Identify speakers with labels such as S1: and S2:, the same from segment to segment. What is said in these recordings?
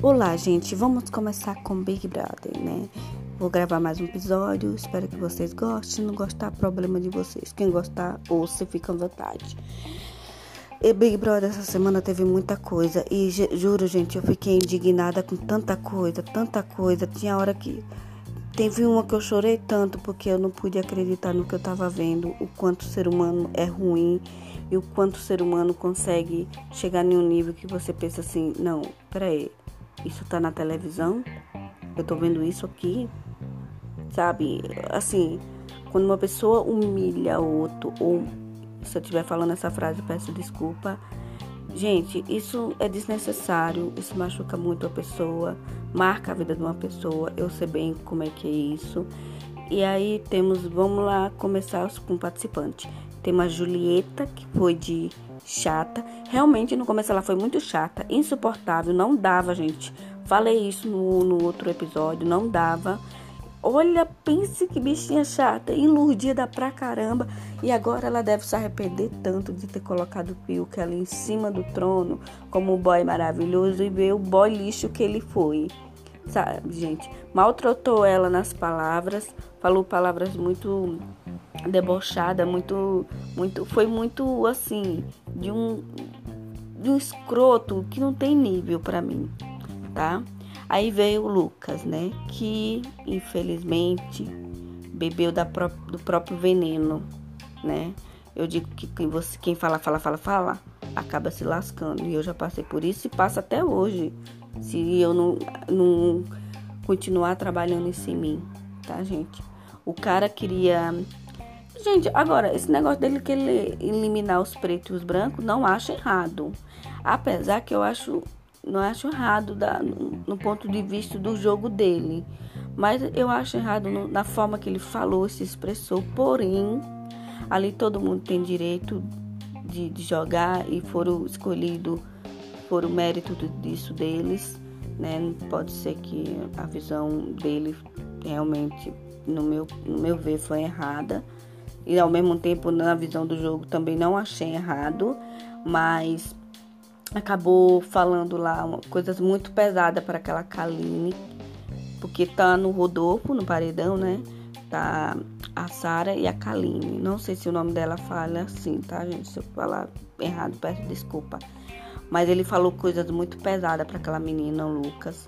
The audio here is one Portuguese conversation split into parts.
S1: Olá, gente, vamos começar com Big Brother, né? Vou gravar mais um episódio, espero que vocês gostem. Não gostar, problema de vocês. Quem gostar, ouça, fica à vontade. E Big Brother essa semana teve muita coisa e juro, gente, eu fiquei indignada com tanta coisa, tanta coisa. Tinha hora que teve uma que eu chorei tanto porque eu não pude acreditar no que eu tava vendo, o quanto o ser humano é ruim e o quanto o ser humano consegue chegar em um nível que você pensa assim, não, peraí, isso tá na televisão? Eu tô vendo isso aqui? Sabe? Assim, quando uma pessoa humilha outro, ou se eu estiver falando essa frase, peço desculpa. Gente, isso é desnecessário, isso machuca muito a pessoa, marca a vida de uma pessoa. Eu sei bem como é que é isso. E aí temos, vamos lá começar com o participante. Tem uma Julieta, que foi de chata. Realmente, no começo ela foi muito chata, insuportável, não dava, gente. Falei isso no, no outro episódio, não dava. Olha, pense que bichinha chata, iludida pra caramba. E agora ela deve se arrepender tanto de ter colocado o Pilk ali em cima do trono, como o boy maravilhoso, e ver o boy lixo que ele foi. Sabe, gente? Maltratou ela nas palavras, falou palavras muito debochada, muito, muito, foi muito assim, de um, de um escroto que não tem nível para mim, tá? Aí veio o Lucas, né? Que infelizmente bebeu da pró do próprio veneno, né? Eu digo que quem, você, quem fala, fala, fala, fala, acaba se lascando. E eu já passei por isso e passa até hoje. Se eu não, não continuar trabalhando isso em mim, tá, gente? O cara queria Gente, agora, esse negócio dele que ele eliminar os pretos e os brancos, não acho errado. Apesar que eu acho, não acho errado da, no, no ponto de vista do jogo dele. Mas eu acho errado no, na forma que ele falou, se expressou. Porém, ali todo mundo tem direito de, de jogar e foram escolhidos por o mérito disso deles. Né? Pode ser que a visão dele realmente, no meu, no meu ver, foi errada e ao mesmo tempo na visão do jogo também não achei errado, mas acabou falando lá coisas muito pesadas para aquela Kaline, porque tá no Rodolfo, no paredão, né? Tá a Sara e a Kaline. Não sei se o nome dela fala assim, tá, gente? Se eu falar errado, peço desculpa. Mas ele falou coisas muito pesadas para aquela menina, o Lucas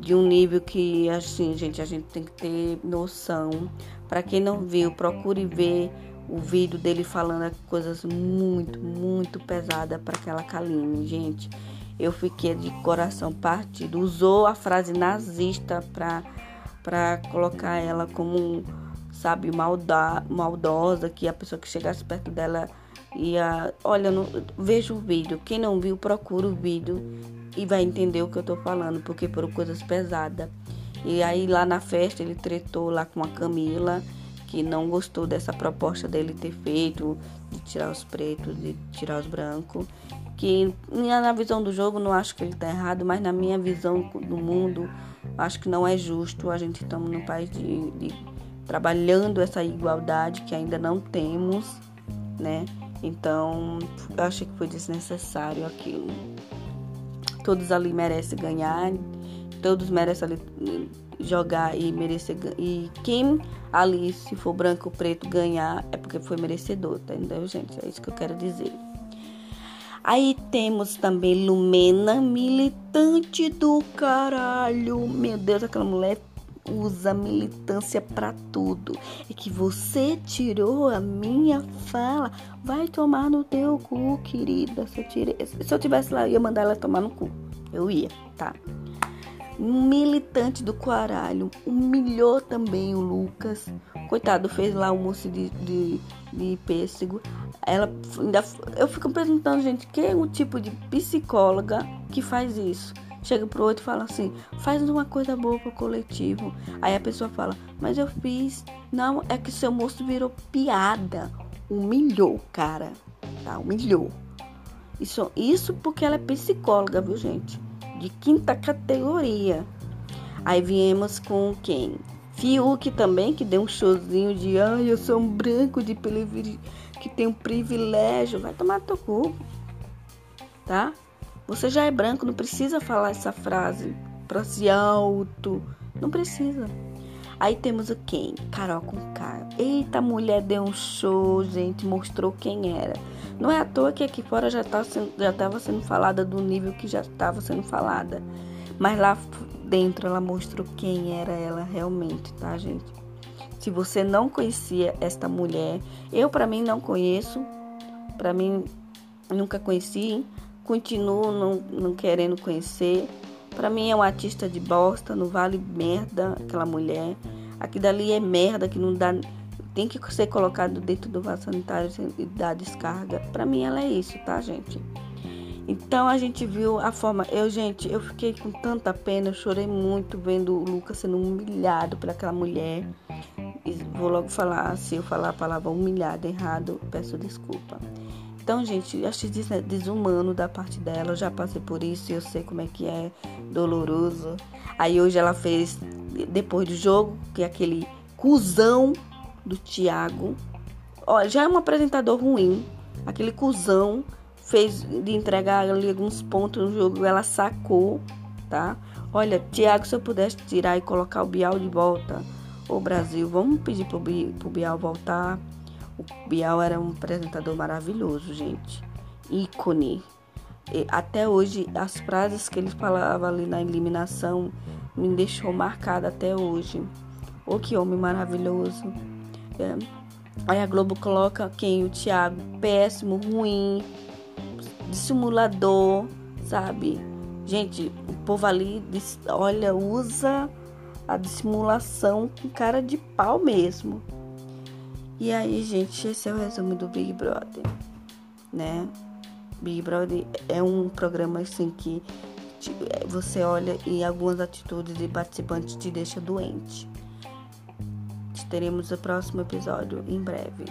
S1: de um nível que, assim, gente, a gente tem que ter noção. Para quem não viu, procure ver o vídeo dele falando coisas muito, muito pesadas para aquela Kaline, gente. Eu fiquei de coração partido. Usou a frase nazista para colocar ela como, sabe, malda, maldosa, que a pessoa que chegasse perto dela ia, olha, não, veja o vídeo. Quem não viu, procura o vídeo e vai entender o que eu tô falando, porque foram coisas pesadas. E aí lá na festa ele tretou lá com a Camila, que não gostou dessa proposta dele ter feito, de tirar os pretos, de tirar os brancos. Que na visão do jogo não acho que ele tá errado, mas na minha visão do mundo, acho que não é justo. A gente estamos num país de, de trabalhando essa igualdade que ainda não temos, né? Então, eu achei que foi desnecessário aquilo. Todos ali merecem ganhar, todos merecem ali jogar e merecer e quem ali se for branco ou preto ganhar é porque foi merecedor, tá entendeu, gente? É isso que eu quero dizer. Aí temos também Lumena, militante do caralho. Meu Deus, aquela mulher usa militância para tudo. E que você tirou a minha fala. Vai tomar no teu cu, querida. Se eu, se eu tivesse lá, eu ia mandar ela tomar no cu. Eu ia, tá? Militante do caralho. Humilhou também o Lucas. Coitado, fez lá almoço de, de, de pêssego. Ela ainda. Eu fico perguntando, gente, quem é o tipo de psicóloga que faz isso? Chega pro outro e fala assim: faz uma coisa boa pro coletivo. Aí a pessoa fala: mas eu fiz. Não, é que seu moço virou piada. Humilhou, cara. Tá? Humilhou. Isso, isso porque ela é psicóloga, viu, gente? De quinta categoria. Aí viemos com quem? Fiuk também, que deu um showzinho de ai, eu sou um branco de que tem um privilégio. Vai tomar teu cu. Tá? Você já é branco, não precisa falar essa frase pra se alto. Não precisa. Aí temos o quem? Carol com K. Eita, mulher deu um show, gente, mostrou quem era. Não é à toa que aqui fora já tá estava sendo falada do nível que já estava sendo falada. Mas lá dentro ela mostrou quem era ela realmente, tá, gente? Se você não conhecia esta mulher, eu para mim não conheço, para mim nunca conheci, continuo não, não querendo conhecer. Para mim é uma artista de bosta, não vale merda aquela mulher. Aqui dali é merda que não dá tem que ser colocado dentro do vaso sanitário e dar descarga. Para mim ela é isso, tá, gente? Então a gente viu a forma. Eu, gente, eu fiquei com tanta pena, eu chorei muito vendo o Lucas sendo humilhado por aquela mulher. E vou logo falar, se eu falar a palavra humilhado errado, peço desculpa. Então, gente, achei desumano da parte dela. Eu já passei por isso, eu sei como é que é doloroso. Aí hoje ela fez, depois do jogo, que é aquele cuzão do Thiago. Olha, já é um apresentador ruim. Aquele cuzão fez de entregar ali alguns pontos no jogo, ela sacou, tá? Olha, Thiago, se eu pudesse tirar e colocar o Bial de volta, o Brasil, vamos pedir pro, pro Bial voltar. O Bial era um apresentador maravilhoso, gente. Ícone. E até hoje, as frases que ele falava ali na eliminação me deixou marcada até hoje. Oh, que homem maravilhoso. É. Aí a Globo coloca quem? O Thiago, péssimo, ruim, dissimulador, sabe? Gente, o povo ali, olha, usa a dissimulação com cara de pau mesmo. E aí, gente, esse é o resumo do Big Brother, né? Big Brother é um programa assim que você olha e algumas atitudes de participantes te deixa doente teremos o próximo episódio em breve.